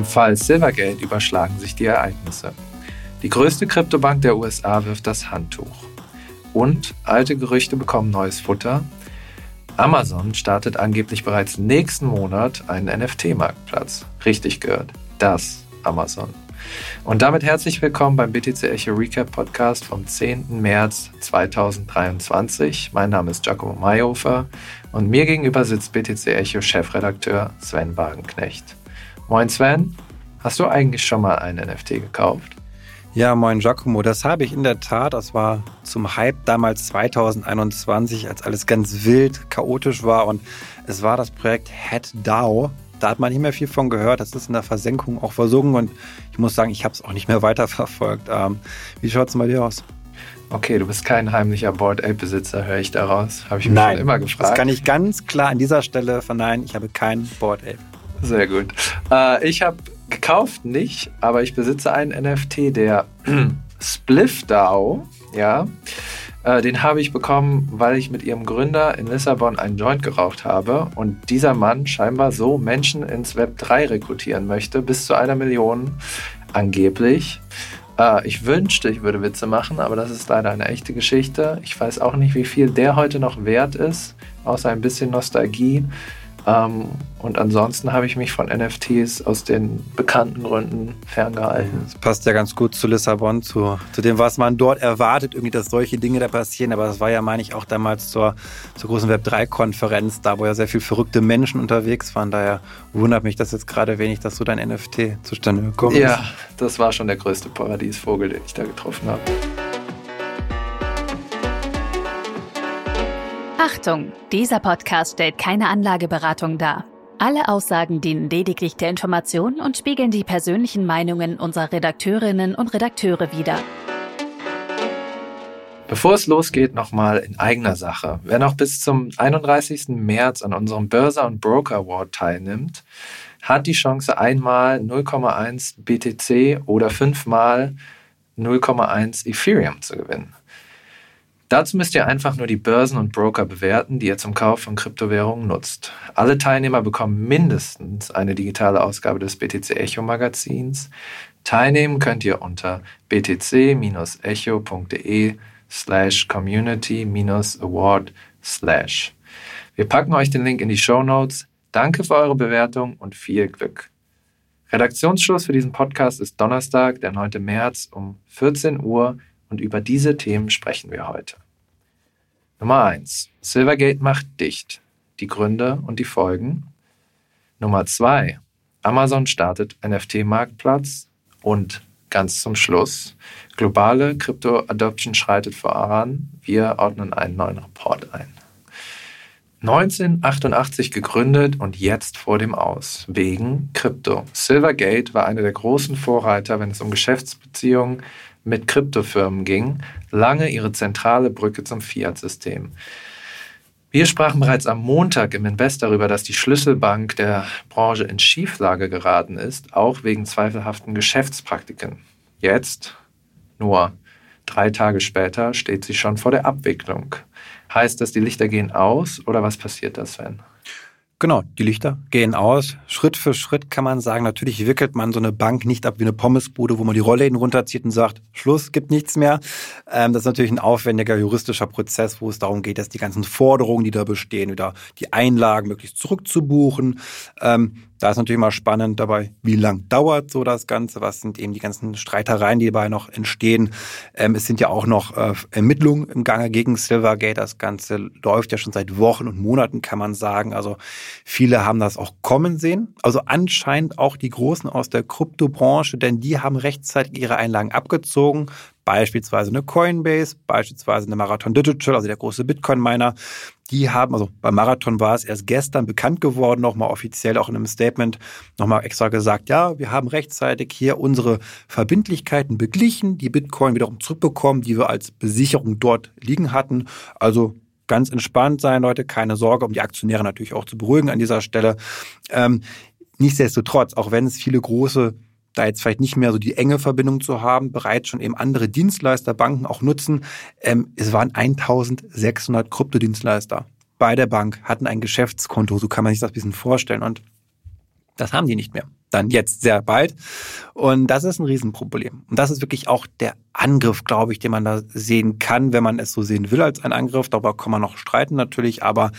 Im Fall Silvergate überschlagen sich die Ereignisse. Die größte Kryptobank der USA wirft das Handtuch. Und alte Gerüchte bekommen neues Futter. Amazon startet angeblich bereits nächsten Monat einen NFT-Marktplatz. Richtig gehört, das Amazon. Und damit herzlich willkommen beim BTC Echo Recap Podcast vom 10. März 2023. Mein Name ist Giacomo Mayhofer und mir gegenüber sitzt BTC Echo Chefredakteur Sven Wagenknecht. Moin Sven, hast du eigentlich schon mal ein NFT gekauft? Ja, moin Giacomo, das habe ich in der Tat. Das war zum Hype damals 2021, als alles ganz wild, chaotisch war und es war das Projekt HeadDAO. Da hat man nicht mehr viel von gehört. Das ist in der Versenkung auch versunken und ich muss sagen, ich habe es auch nicht mehr weiterverfolgt. Ähm, wie schaut es bei dir aus? Okay, du bist kein heimlicher Board Ape Besitzer, höre ich daraus. Habe ich mich Nein, schon immer gefragt. Das kann ich ganz klar an dieser Stelle verneinen. Ich habe keinen Board Ape. Sehr gut. Äh, ich habe gekauft nicht, aber ich besitze einen NFT, der Spliff DAO, ja. Äh, den habe ich bekommen, weil ich mit ihrem Gründer in Lissabon einen Joint geraucht habe und dieser Mann scheinbar so Menschen ins Web 3 rekrutieren möchte, bis zu einer Million angeblich. Äh, ich wünschte, ich würde Witze machen, aber das ist leider eine echte Geschichte. Ich weiß auch nicht, wie viel der heute noch wert ist, außer ein bisschen Nostalgie. Ähm, und ansonsten habe ich mich von NFTs aus den bekannten Gründen ferngehalten. Das passt ja ganz gut zu Lissabon, zu, zu dem, was man dort erwartet, irgendwie, dass solche Dinge da passieren. Aber das war ja, meine ich, auch damals zur, zur großen Web3-Konferenz, da wo ja sehr viele verrückte Menschen unterwegs waren. Daher wundert mich das jetzt gerade wenig, dass so dein NFT zustande gekommen ist. Ja, das war schon der größte Paradiesvogel, den ich da getroffen habe. Achtung, dieser Podcast stellt keine Anlageberatung dar. Alle Aussagen dienen lediglich der Information und spiegeln die persönlichen Meinungen unserer Redakteurinnen und Redakteure wider. Bevor es losgeht, nochmal in eigener Sache. Wer noch bis zum 31. März an unserem Börser- und Broker Award teilnimmt, hat die Chance, einmal 0,1 BTC oder fünfmal 0,1 Ethereum zu gewinnen. Dazu müsst ihr einfach nur die Börsen und Broker bewerten, die ihr zum Kauf von Kryptowährungen nutzt. Alle Teilnehmer bekommen mindestens eine digitale Ausgabe des BTC Echo Magazins. Teilnehmen könnt ihr unter btc-echo.de slash community-award slash. Wir packen euch den Link in die Show Notes. Danke für eure Bewertung und viel Glück. Redaktionsschluss für diesen Podcast ist Donnerstag, der 9. März um 14 Uhr und über diese Themen sprechen wir heute. Nummer 1. Silvergate macht dicht. Die Gründe und die Folgen. Nummer 2. Amazon startet NFT-Marktplatz. Und ganz zum Schluss, globale Krypto-Adoption schreitet voran. Wir ordnen einen neuen Report ein. 1988 gegründet und jetzt vor dem Aus, wegen Krypto. Silvergate war einer der großen Vorreiter, wenn es um Geschäftsbeziehungen mit Kryptofirmen ging, lange ihre zentrale Brücke zum Fiat-System. Wir sprachen bereits am Montag im Invest darüber, dass die Schlüsselbank der Branche in Schieflage geraten ist, auch wegen zweifelhaften Geschäftspraktiken. Jetzt, nur drei Tage später, steht sie schon vor der Abwicklung. Heißt das, die Lichter gehen aus oder was passiert da, Sven? Genau, die Lichter gehen aus. Schritt für Schritt kann man sagen, natürlich wickelt man so eine Bank nicht ab wie eine Pommesbude, wo man die Rollläden runterzieht und sagt, Schluss, gibt nichts mehr. Ähm, das ist natürlich ein aufwendiger juristischer Prozess, wo es darum geht, dass die ganzen Forderungen, die da bestehen, wieder die Einlagen möglichst zurückzubuchen. Ähm, da ist natürlich mal spannend dabei, wie lang dauert so das Ganze, was sind eben die ganzen Streitereien, die dabei noch entstehen. Ähm, es sind ja auch noch äh, Ermittlungen im Gange gegen Silvergate. Das Ganze läuft ja schon seit Wochen und Monaten, kann man sagen. Also viele haben das auch kommen sehen. Also anscheinend auch die Großen aus der Kryptobranche, denn die haben rechtzeitig ihre Einlagen abgezogen beispielsweise eine Coinbase, beispielsweise eine Marathon Digital, also der große Bitcoin-Miner, die haben, also beim Marathon war es erst gestern bekannt geworden, nochmal offiziell auch in einem Statement nochmal extra gesagt, ja, wir haben rechtzeitig hier unsere Verbindlichkeiten beglichen, die Bitcoin wiederum zurückbekommen, die wir als Besicherung dort liegen hatten. Also ganz entspannt sein, Leute, keine Sorge, um die Aktionäre natürlich auch zu beruhigen an dieser Stelle. Ähm, nichtsdestotrotz, auch wenn es viele große da jetzt vielleicht nicht mehr so die enge Verbindung zu haben, bereits schon eben andere Dienstleister, Banken auch nutzen. Ähm, es waren 1600 Kryptodienstleister bei der Bank, hatten ein Geschäftskonto, so kann man sich das ein bisschen vorstellen. Und das haben die nicht mehr. dann jetzt sehr bald. Und das ist ein Riesenproblem. Und das ist wirklich auch der Angriff, glaube ich, den man da sehen kann, wenn man es so sehen will als ein Angriff. Darüber kann man noch streiten natürlich, aber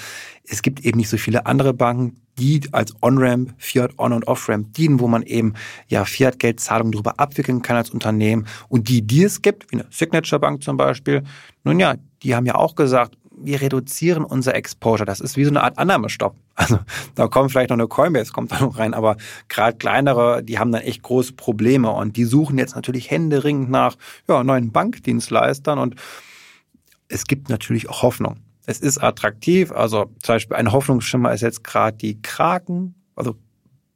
es gibt eben nicht so viele andere Banken, die als On-Ramp, Fiat On- und Off-Ramp dienen, wo man eben ja Fiat-Geldzahlungen darüber abwickeln kann als Unternehmen. Und die, die es gibt, wie eine Signature Bank zum Beispiel, nun ja, die haben ja auch gesagt, wir reduzieren unser Exposure. Das ist wie so eine Art Annahmestopp. Also da kommt vielleicht noch eine Coinbase, kommt da noch rein, aber gerade kleinere, die haben dann echt große Probleme und die suchen jetzt natürlich händeringend nach ja, neuen Bankdienstleistern und es gibt natürlich auch Hoffnung. Es ist attraktiv, also zum Beispiel ein Hoffnungsschimmer ist jetzt gerade die Kraken, also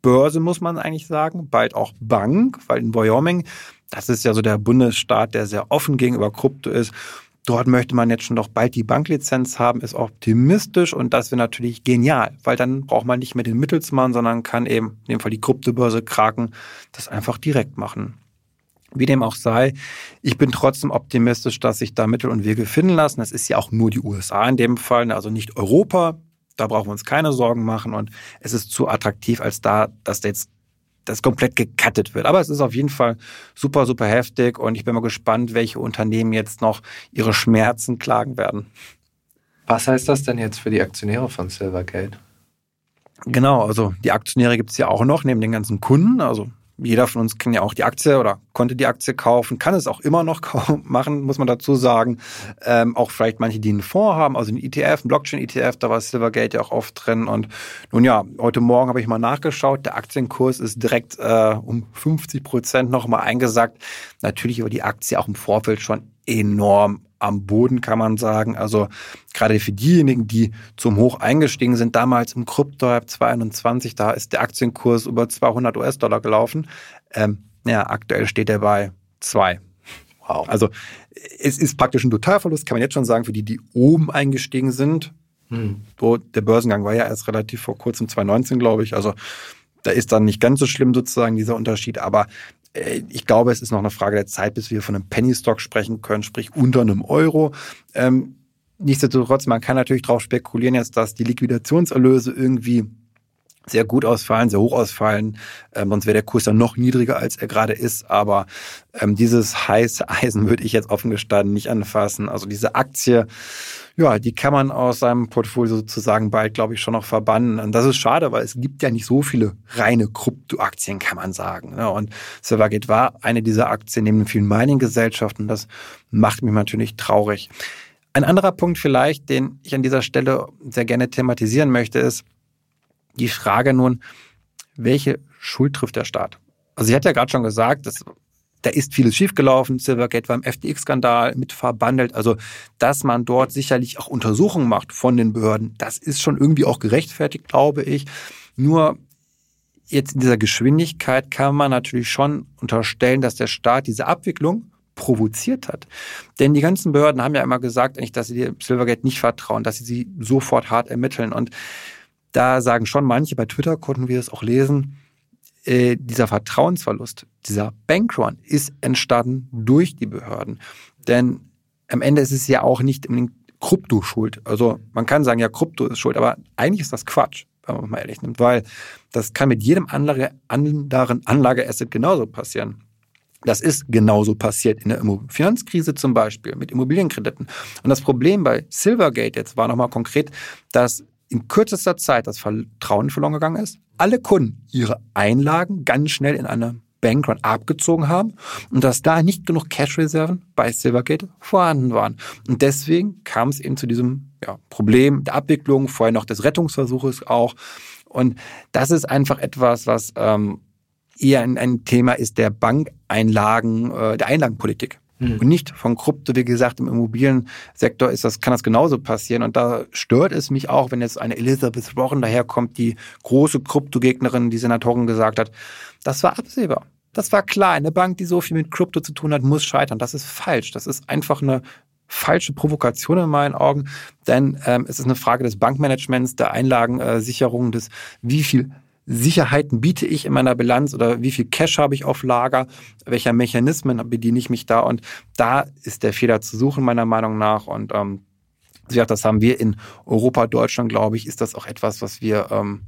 Börse muss man eigentlich sagen, bald auch Bank, weil in Wyoming, das ist ja so der Bundesstaat, der sehr offen gegenüber Krypto ist Dort möchte man jetzt schon doch bald die Banklizenz haben, ist optimistisch und das wäre natürlich genial, weil dann braucht man nicht mehr den Mittelsmann, sondern kann eben, in dem Fall die Kryptobörse Kraken, das einfach direkt machen. Wie dem auch sei, ich bin trotzdem optimistisch, dass sich da Mittel und Wege finden lassen. Das ist ja auch nur die USA in dem Fall, also nicht Europa. Da brauchen wir uns keine Sorgen machen und es ist zu attraktiv, als da, dass da jetzt das komplett gecuttet wird. Aber es ist auf jeden Fall super, super heftig und ich bin mal gespannt, welche Unternehmen jetzt noch ihre Schmerzen klagen werden. Was heißt das denn jetzt für die Aktionäre von Silvergate? Genau, also die Aktionäre gibt es ja auch noch, neben den ganzen Kunden. Also jeder von uns kann ja auch die Aktie oder konnte die Aktie kaufen, kann es auch immer noch machen, muss man dazu sagen. Ähm, auch vielleicht manche, die einen Fonds haben, also einen ETF, einen Blockchain-ETF, da war Silvergate ja auch oft drin. Und nun ja, heute Morgen habe ich mal nachgeschaut, der Aktienkurs ist direkt äh, um 50 Prozent nochmal eingesackt. Natürlich war die Aktie auch im Vorfeld schon enorm am Boden, kann man sagen. Also gerade für diejenigen, die zum Hoch eingestiegen sind, damals im Krypto-Hype 2021, da ist der Aktienkurs über 200 US-Dollar gelaufen. Ähm, ja, aktuell steht er bei zwei. Wow. Also es ist praktisch ein Totalverlust, kann man jetzt schon sagen, für die, die oben eingestiegen sind. Hm. So, der Börsengang war ja erst relativ vor kurzem 2019, glaube ich. Also da ist dann nicht ganz so schlimm sozusagen dieser Unterschied. Aber ich glaube, es ist noch eine Frage der Zeit, bis wir von einem Penny Stock sprechen können, sprich unter einem Euro. Ähm, nichtsdestotrotz, man kann natürlich darauf spekulieren jetzt, dass die Liquidationserlöse irgendwie sehr gut ausfallen, sehr hoch ausfallen. Ähm, sonst wäre der Kurs dann noch niedriger, als er gerade ist. Aber ähm, dieses heiße Eisen würde ich jetzt offen gestanden nicht anfassen. Also diese Aktie, ja, die kann man aus seinem Portfolio sozusagen bald, glaube ich, schon noch verbannen. Und das ist schade, weil es gibt ja nicht so viele reine Kryptoaktien, kann man sagen. Ne? Und Silvergate war eine dieser Aktien neben vielen Mining-Gesellschaften. Das macht mich natürlich traurig. Ein anderer Punkt vielleicht, den ich an dieser Stelle sehr gerne thematisieren möchte, ist, die Frage nun, welche Schuld trifft der Staat? Also ich hatte ja gerade schon gesagt, dass, da ist vieles schiefgelaufen. Silvergate war im FTX-Skandal mit verbandelt. Also, dass man dort sicherlich auch Untersuchungen macht von den Behörden, das ist schon irgendwie auch gerechtfertigt, glaube ich. Nur jetzt in dieser Geschwindigkeit kann man natürlich schon unterstellen, dass der Staat diese Abwicklung provoziert hat. Denn die ganzen Behörden haben ja immer gesagt, dass sie Silvergate nicht vertrauen, dass sie sie sofort hart ermitteln. Und da sagen schon manche, bei Twitter konnten wir es auch lesen, äh, dieser Vertrauensverlust, dieser Bankrun ist entstanden durch die Behörden. Denn am Ende ist es ja auch nicht Krypto schuld. Also man kann sagen, ja, Krypto ist schuld, aber eigentlich ist das Quatsch, wenn man mal ehrlich nimmt, weil das kann mit jedem Anlage, anderen Anlageasset genauso passieren. Das ist genauso passiert in der Finanzkrise zum Beispiel mit Immobilienkrediten. Und das Problem bei Silvergate jetzt war nochmal konkret, dass in kürzester Zeit das Vertrauen verloren gegangen ist, alle Kunden ihre Einlagen ganz schnell in eine Bankrun abgezogen haben und dass da nicht genug Cash-Reserven bei Silvergate vorhanden waren. Und deswegen kam es eben zu diesem ja, Problem der Abwicklung, vorher noch des Rettungsversuches auch. Und das ist einfach etwas, was ähm, eher ein, ein Thema ist der Bankeinlagen, äh, der Einlagenpolitik. Mhm. Und nicht von Krypto, wie gesagt, im Immobiliensektor ist das, kann das genauso passieren. Und da stört es mich auch, wenn jetzt eine Elizabeth Warren daherkommt, die große Kryptogegnerin, die Senatorin gesagt hat, das war absehbar. Das war klar. Eine Bank, die so viel mit Krypto zu tun hat, muss scheitern. Das ist falsch. Das ist einfach eine falsche Provokation in meinen Augen, denn ähm, es ist eine Frage des Bankmanagements, der Einlagensicherung, des wie viel Sicherheiten biete ich in meiner Bilanz oder wie viel Cash habe ich auf Lager, welcher Mechanismen bediene ich mich da? Und da ist der Fehler zu suchen meiner Meinung nach. Und ähm, das haben wir in Europa, Deutschland, glaube ich, ist das auch etwas, was wir ähm,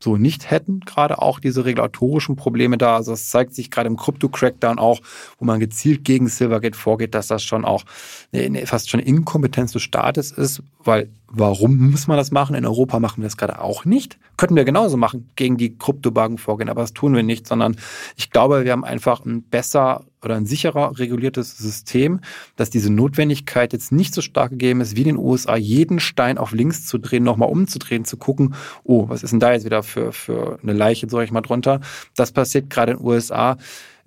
so nicht hätten, gerade auch diese regulatorischen Probleme da. Also es zeigt sich gerade im Krypto-Crackdown auch, wo man gezielt gegen Silvergate vorgeht, dass das schon auch eine, fast schon Inkompetenz des Staates ist, weil warum muss man das machen? In Europa machen wir das gerade auch nicht. Könnten wir genauso machen, gegen die Kryptobanken vorgehen, aber das tun wir nicht, sondern ich glaube, wir haben einfach ein besser oder ein sicherer reguliertes System, dass diese Notwendigkeit jetzt nicht so stark gegeben ist, wie in den USA, jeden Stein auf links zu drehen, nochmal umzudrehen, zu gucken, oh, was ist denn da jetzt wieder für, für eine Leiche, sag ich mal, drunter. Das passiert gerade in den USA.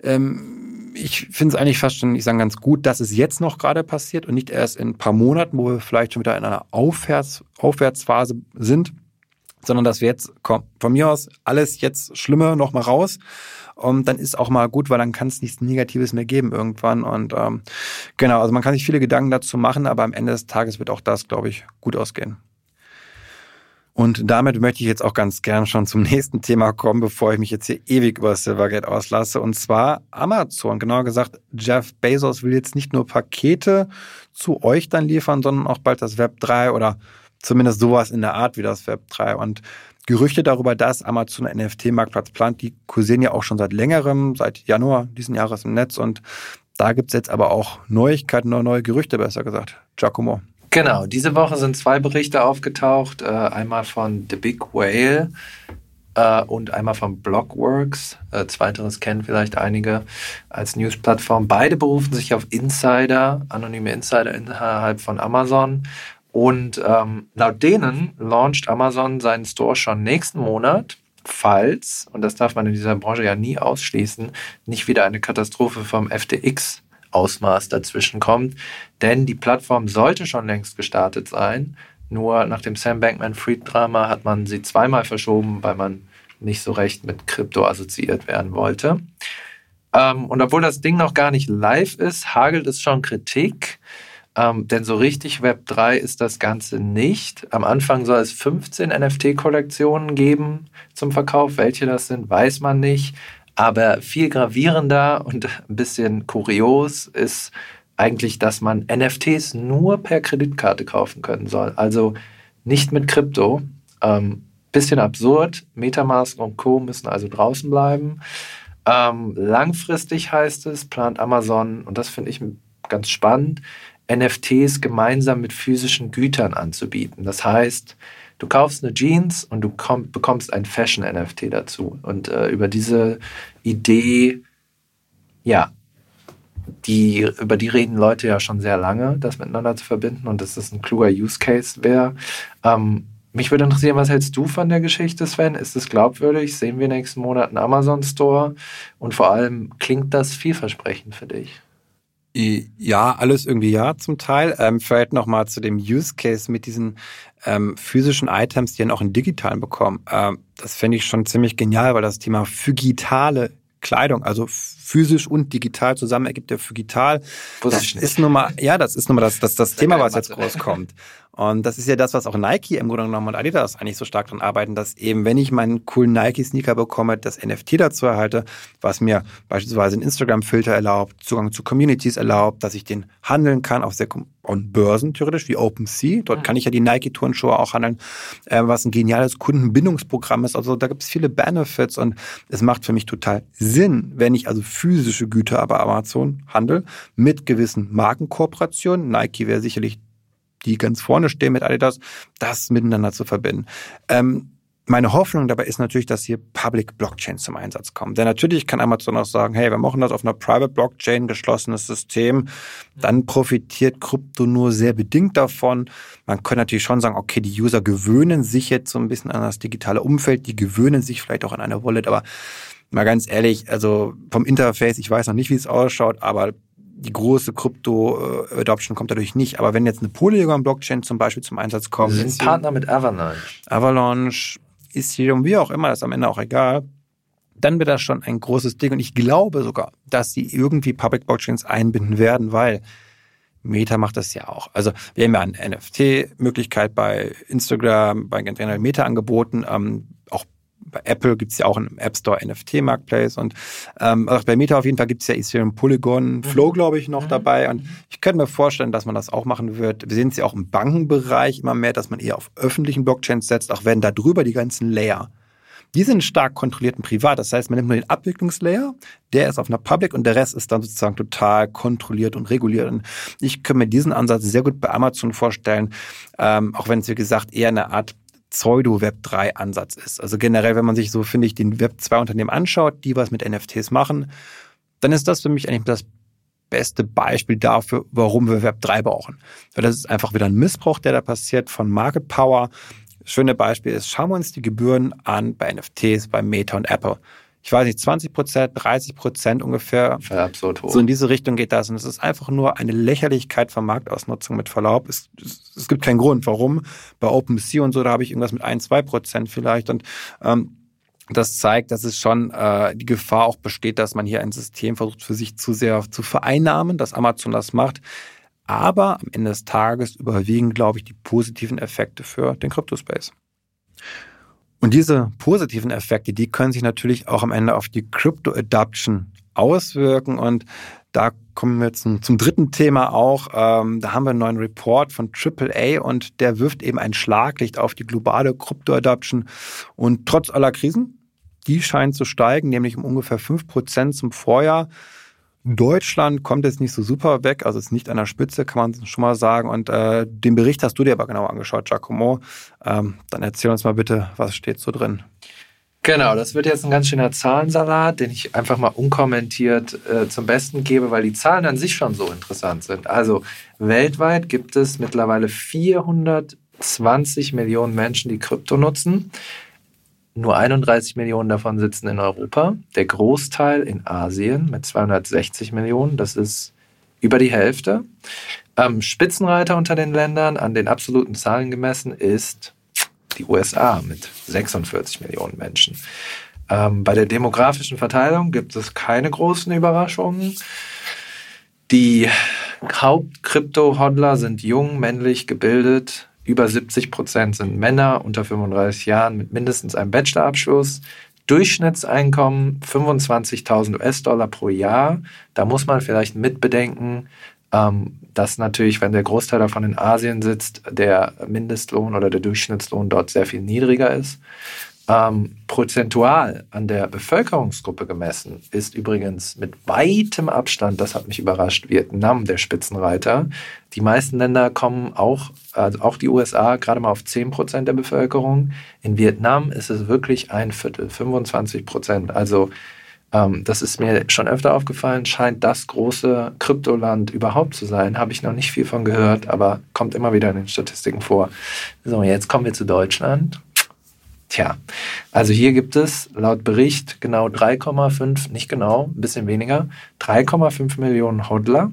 Ähm, ich finde es eigentlich fast schon, ich sage ganz gut, dass es jetzt noch gerade passiert und nicht erst in ein paar Monaten, wo wir vielleicht schon wieder in einer Aufwärts, Aufwärtsphase sind, sondern dass wir jetzt, komm, von mir aus alles jetzt Schlimme noch mal raus. Und dann ist auch mal gut, weil dann kann es nichts Negatives mehr geben irgendwann. Und ähm, genau, also man kann sich viele Gedanken dazu machen, aber am Ende des Tages wird auch das, glaube ich, gut ausgehen. Und damit möchte ich jetzt auch ganz gern schon zum nächsten Thema kommen, bevor ich mich jetzt hier ewig über Silvergate auslasse. Und zwar Amazon. Genauer gesagt, Jeff Bezos will jetzt nicht nur Pakete zu euch dann liefern, sondern auch bald das Web 3 oder zumindest sowas in der Art wie das Web 3. Und Gerüchte darüber, dass Amazon einen NFT-Marktplatz plant, die kursieren ja auch schon seit längerem, seit Januar diesen Jahres im Netz. Und da gibt es jetzt aber auch Neuigkeiten oder neue Gerüchte, besser gesagt. Giacomo. Genau, diese Woche sind zwei Berichte aufgetaucht. Äh, einmal von The Big Whale äh, und einmal von Blockworks. Äh, zweiteres kennen vielleicht einige als Newsplattform. Beide berufen sich auf Insider, anonyme Insider innerhalb von Amazon. Und ähm, laut denen launcht Amazon seinen Store schon nächsten Monat, falls, und das darf man in dieser Branche ja nie ausschließen, nicht wieder eine Katastrophe vom FTX Ausmaß dazwischen kommt. Denn die Plattform sollte schon längst gestartet sein. Nur nach dem Sam Bankman-Fried-Drama hat man sie zweimal verschoben, weil man nicht so recht mit Krypto assoziiert werden wollte. Ähm, und obwohl das Ding noch gar nicht live ist, hagelt es schon Kritik. Ähm, denn so richtig Web 3 ist das Ganze nicht. Am Anfang soll es 15 NFT-Kollektionen geben zum Verkauf. Welche das sind, weiß man nicht. Aber viel gravierender und ein bisschen kurios ist eigentlich, dass man NFTs nur per Kreditkarte kaufen können soll. Also nicht mit Krypto. Ähm, bisschen absurd. Metamask und Co. müssen also draußen bleiben. Ähm, langfristig heißt es, plant Amazon, und das finde ich ganz spannend, NFTs gemeinsam mit physischen Gütern anzubieten. Das heißt, du kaufst eine Jeans und du komm, bekommst ein Fashion-NFT dazu. Und äh, über diese Idee, ja, die, über die reden Leute ja schon sehr lange, das miteinander zu verbinden und dass das ein kluger Use Case wäre. Ähm, mich würde interessieren, was hältst du von der Geschichte, Sven? Ist es glaubwürdig? Sehen wir nächsten Monat einen Amazon Store? Und vor allem, klingt das vielversprechend für dich? Ja, alles irgendwie ja zum Teil. Ähm, vielleicht nochmal zu dem Use Case mit diesen ähm, physischen Items, die dann auch in digitalen bekommen. Ähm, das fände ich schon ziemlich genial, weil das Thema phygitale Kleidung, also physisch und digital zusammen ergibt ja phygital. Das ist nun mal, ja, das ist nun mal das, das, das Thema, was jetzt groß kommt. Und das ist ja das, was auch Nike im Grunde genommen und Adidas eigentlich so stark dran arbeiten, dass eben, wenn ich meinen coolen Nike-Sneaker bekomme, das NFT dazu erhalte, was mir beispielsweise einen Instagram-Filter erlaubt, Zugang zu Communities erlaubt, dass ich den handeln kann auf sehr und Börsen theoretisch wie OpenSea. Dort kann ich ja die Nike-Turnschuhe auch handeln, äh, was ein geniales Kundenbindungsprogramm ist. Also da gibt es viele Benefits und es macht für mich total Sinn, wenn ich also physische Güter aber Amazon handel mit gewissen Markenkooperationen. Nike wäre sicherlich die ganz vorne stehen mit Adidas, das miteinander zu verbinden. Ähm, meine Hoffnung dabei ist natürlich, dass hier Public Blockchain zum Einsatz kommen. Denn natürlich kann Amazon auch sagen, hey, wir machen das auf einer Private Blockchain, geschlossenes System. Dann profitiert Krypto nur sehr bedingt davon. Man könnte natürlich schon sagen, okay, die User gewöhnen sich jetzt so ein bisschen an das digitale Umfeld, die gewöhnen sich vielleicht auch an eine Wallet, aber mal ganz ehrlich, also vom Interface, ich weiß noch nicht, wie es ausschaut, aber die große Krypto-Adoption kommt dadurch nicht. Aber wenn jetzt eine Polygon-Blockchain zum Beispiel zum Einsatz kommt. Wir sind Partner mit Avalanche. Avalanche, Ethereum, wie auch immer, ist am Ende auch egal. Dann wird das schon ein großes Ding. Und ich glaube sogar, dass sie irgendwie Public Blockchains einbinden werden, weil Meta macht das ja auch. Also wir haben ja eine NFT-Möglichkeit bei Instagram, bei generell Meta angeboten. Ähm, auch bei Apple gibt es ja auch einen App Store NFT-Marketplace und ähm, also bei Meta auf jeden Fall gibt es ja Ethereum Polygon mhm. Flow, glaube ich, noch mhm. dabei. Und ich könnte mir vorstellen, dass man das auch machen wird. Wir sehen es ja auch im Bankenbereich immer mehr, dass man eher auf öffentlichen Blockchains setzt, auch wenn da drüber die ganzen Layer Die sind stark kontrolliert und privat. Das heißt, man nimmt nur den Abwicklungslayer, der ist auf einer Public und der Rest ist dann sozusagen total kontrolliert und reguliert. Und ich kann mir diesen Ansatz sehr gut bei Amazon vorstellen, ähm, auch wenn es, wie gesagt, eher eine Art Pseudo-Web3-Ansatz ist. Also generell, wenn man sich so, finde ich, den Web2-Unternehmen anschaut, die was mit NFTs machen, dann ist das für mich eigentlich das beste Beispiel dafür, warum wir Web3 brauchen. Weil das ist einfach wieder ein Missbrauch, der da passiert von Market Power. Schöne Beispiel ist, schauen wir uns die Gebühren an bei NFTs, bei Meta und Apple. Ich weiß nicht, 20 Prozent, 30 Prozent ungefähr. Absurd hoch. So in diese Richtung geht das. Und es ist einfach nur eine Lächerlichkeit von Marktausnutzung mit Verlaub. Es, es, es gibt keinen Grund, warum. Bei OpenSea und so, da habe ich irgendwas mit 1, 2 Prozent vielleicht. Und ähm, das zeigt, dass es schon äh, die Gefahr auch besteht, dass man hier ein System versucht, für sich zu sehr zu vereinnahmen, dass Amazon das macht. Aber am Ende des Tages überwiegen, glaube ich, die positiven Effekte für den Crypto-Space. Und diese positiven Effekte, die können sich natürlich auch am Ende auf die Crypto-Adoption auswirken. Und da kommen wir zum, zum dritten Thema auch. Ähm, da haben wir einen neuen Report von AAA und der wirft eben ein Schlaglicht auf die globale Crypto-Adoption. Und trotz aller Krisen, die scheint zu steigen, nämlich um ungefähr 5% zum Vorjahr. Deutschland kommt jetzt nicht so super weg, also ist nicht an der Spitze, kann man schon mal sagen. Und äh, den Bericht hast du dir aber genau angeschaut, Giacomo. Ähm, dann erzähl uns mal bitte, was steht so drin. Genau, das wird jetzt ein ganz schöner Zahlensalat, den ich einfach mal unkommentiert äh, zum Besten gebe, weil die Zahlen an sich schon so interessant sind. Also weltweit gibt es mittlerweile 420 Millionen Menschen, die Krypto nutzen. Nur 31 Millionen davon sitzen in Europa. Der Großteil in Asien mit 260 Millionen. Das ist über die Hälfte. Ähm, Spitzenreiter unter den Ländern an den absoluten Zahlen gemessen ist die USA mit 46 Millionen Menschen. Ähm, bei der demografischen Verteilung gibt es keine großen Überraschungen. Die Hauptkrypto-Hodler sind jung, männlich, gebildet, über 70 Prozent sind Männer unter 35 Jahren mit mindestens einem Bachelorabschluss. Durchschnittseinkommen 25.000 US-Dollar pro Jahr. Da muss man vielleicht mitbedenken, ähm, dass natürlich, wenn der Großteil davon in Asien sitzt, der Mindestlohn oder der Durchschnittslohn dort sehr viel niedriger ist. Ähm, prozentual an der Bevölkerungsgruppe gemessen ist übrigens mit weitem Abstand, das hat mich überrascht, Vietnam der Spitzenreiter. Die meisten Länder kommen auch, also auch die USA, gerade mal auf 10 Prozent der Bevölkerung. In Vietnam ist es wirklich ein Viertel, 25 Prozent. Also ähm, das ist mir schon öfter aufgefallen, scheint das große Kryptoland überhaupt zu sein. Habe ich noch nicht viel von gehört, aber kommt immer wieder in den Statistiken vor. So, jetzt kommen wir zu Deutschland. Tja, also hier gibt es laut Bericht genau 3,5, nicht genau, ein bisschen weniger, 3,5 Millionen Hodler.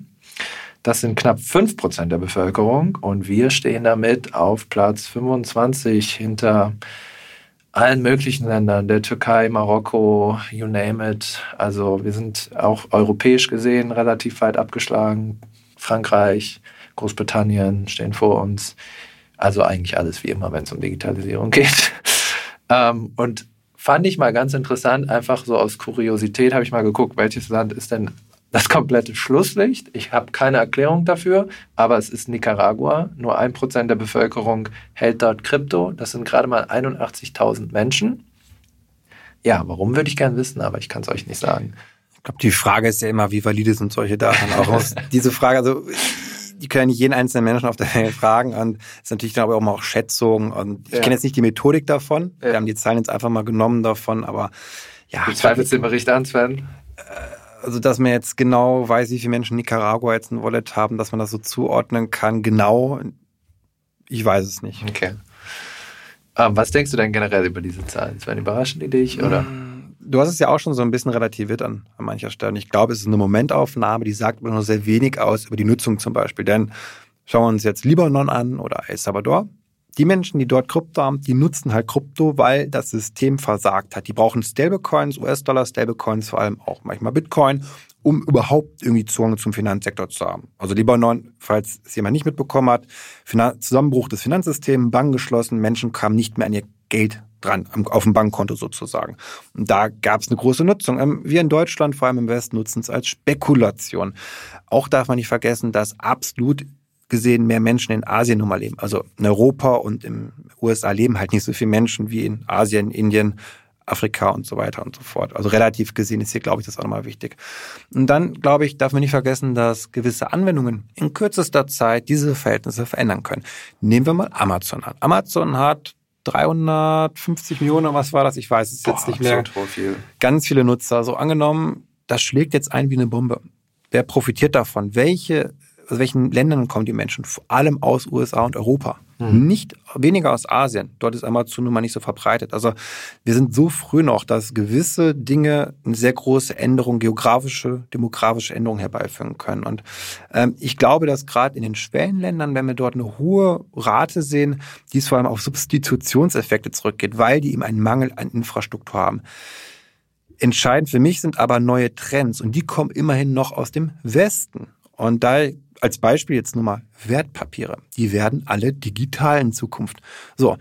Das sind knapp 5 Prozent der Bevölkerung und wir stehen damit auf Platz 25 hinter allen möglichen Ländern, der Türkei, Marokko, you name it. Also wir sind auch europäisch gesehen relativ weit abgeschlagen. Frankreich, Großbritannien stehen vor uns. Also eigentlich alles wie immer, wenn es um Digitalisierung geht. Ähm, und fand ich mal ganz interessant, einfach so aus Kuriosität habe ich mal geguckt, welches Land ist denn das komplette Schlusslicht. Ich habe keine Erklärung dafür, aber es ist Nicaragua. Nur ein Prozent der Bevölkerung hält dort Krypto. Das sind gerade mal 81.000 Menschen. Ja, warum würde ich gern wissen, aber ich kann es euch nicht sagen. Ich glaube, die Frage ist ja immer, wie valide sind solche Daten auch. diese Frage, also die können nicht jeden einzelnen Menschen auf der Welt fragen und es ist natürlich dann aber auch mal auch Schätzungen und ich ja. kenne jetzt nicht die Methodik davon. Ja. Wir haben die Zahlen jetzt einfach mal genommen davon, aber ja. Du zweifelst den Bericht an, Sven? Äh, also, dass man jetzt genau weiß, wie viele Menschen in Nicaragua jetzt ein Wallet haben, dass man das so zuordnen kann, genau, ich weiß es nicht. Okay. Ähm, was denkst du denn generell über diese Zahlen? Sven, überraschen die dich, oder? Mm du hast es ja auch schon so ein bisschen relativiert an, an mancher Stelle. Ich glaube, es ist eine Momentaufnahme, die sagt aber nur sehr wenig aus über die Nutzung zum Beispiel. Denn schauen wir uns jetzt Libanon an oder El Salvador. Die Menschen, die dort Krypto haben, die nutzen halt Krypto, weil das System versagt hat. Die brauchen Stablecoins, US-Dollar, Stablecoins, vor allem auch manchmal Bitcoin, um überhaupt irgendwie Zugang zum Finanzsektor zu haben. Also Libanon, falls es jemand nicht mitbekommen hat, Zusammenbruch des Finanzsystems, Banken geschlossen, Menschen kamen nicht mehr an ihr Geld dran, auf dem Bankkonto sozusagen. Und da gab es eine große Nutzung. Ähm, wir in Deutschland, vor allem im Westen, nutzen es als Spekulation. Auch darf man nicht vergessen, dass absolut gesehen mehr Menschen in Asien nun mal leben. Also in Europa und in USA leben halt nicht so viele Menschen wie in Asien, Indien, Afrika und so weiter und so fort. Also relativ gesehen ist hier, glaube ich, das auch nochmal wichtig. Und dann, glaube ich, darf man nicht vergessen, dass gewisse Anwendungen in kürzester Zeit diese Verhältnisse verändern können. Nehmen wir mal Amazon an. Amazon hat 350 Millionen, was war das? Ich weiß es jetzt Boah, nicht mehr. Viel. Ganz viele Nutzer. So angenommen, das schlägt jetzt ein wie eine Bombe. Wer profitiert davon? Welche, aus welchen Ländern kommen die Menschen? Vor allem aus USA und Europa. Mhm. Nicht weniger aus Asien. Dort ist Amazon nun mal nicht so verbreitet. Also wir sind so früh noch, dass gewisse Dinge eine sehr große Änderung, geografische, demografische Änderungen herbeiführen können. Und ähm, ich glaube, dass gerade in den Schwellenländern, wenn wir dort eine hohe Rate sehen, dies vor allem auf Substitutionseffekte zurückgeht, weil die eben einen Mangel an Infrastruktur haben. Entscheidend für mich sind aber neue Trends und die kommen immerhin noch aus dem Westen. Und da als Beispiel jetzt nur mal Wertpapiere. Die werden alle digital in Zukunft. So.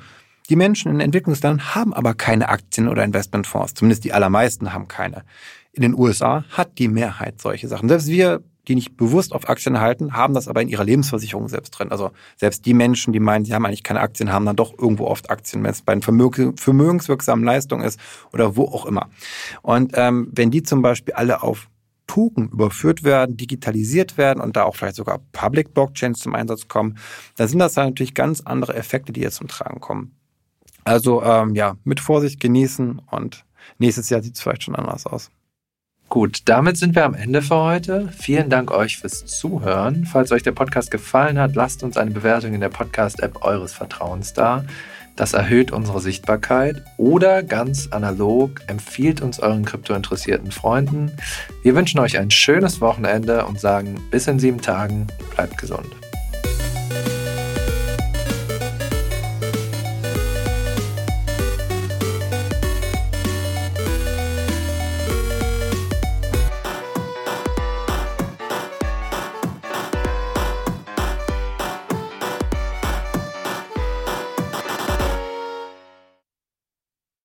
Die Menschen in Entwicklungsländern haben aber keine Aktien oder Investmentfonds. Zumindest die allermeisten haben keine. In den USA hat die Mehrheit solche Sachen. Selbst wir, die nicht bewusst auf Aktien halten, haben das aber in ihrer Lebensversicherung selbst drin. Also selbst die Menschen, die meinen, sie haben eigentlich keine Aktien, haben dann doch irgendwo oft Aktien, wenn es bei den vermögenswirksamen Leistungen ist oder wo auch immer. Und ähm, wenn die zum Beispiel alle auf Token überführt werden, digitalisiert werden und da auch vielleicht sogar Public Blockchains zum Einsatz kommen, dann sind das natürlich ganz andere Effekte, die jetzt zum Tragen kommen. Also ähm, ja, mit Vorsicht genießen und nächstes Jahr sieht es vielleicht schon anders aus. Gut, damit sind wir am Ende für heute. Vielen Dank euch fürs Zuhören. Falls euch der Podcast gefallen hat, lasst uns eine Bewertung in der Podcast-App eures Vertrauens da. Das erhöht unsere Sichtbarkeit oder ganz analog empfiehlt uns euren kryptointeressierten Freunden. Wir wünschen euch ein schönes Wochenende und sagen bis in sieben Tagen, bleibt gesund.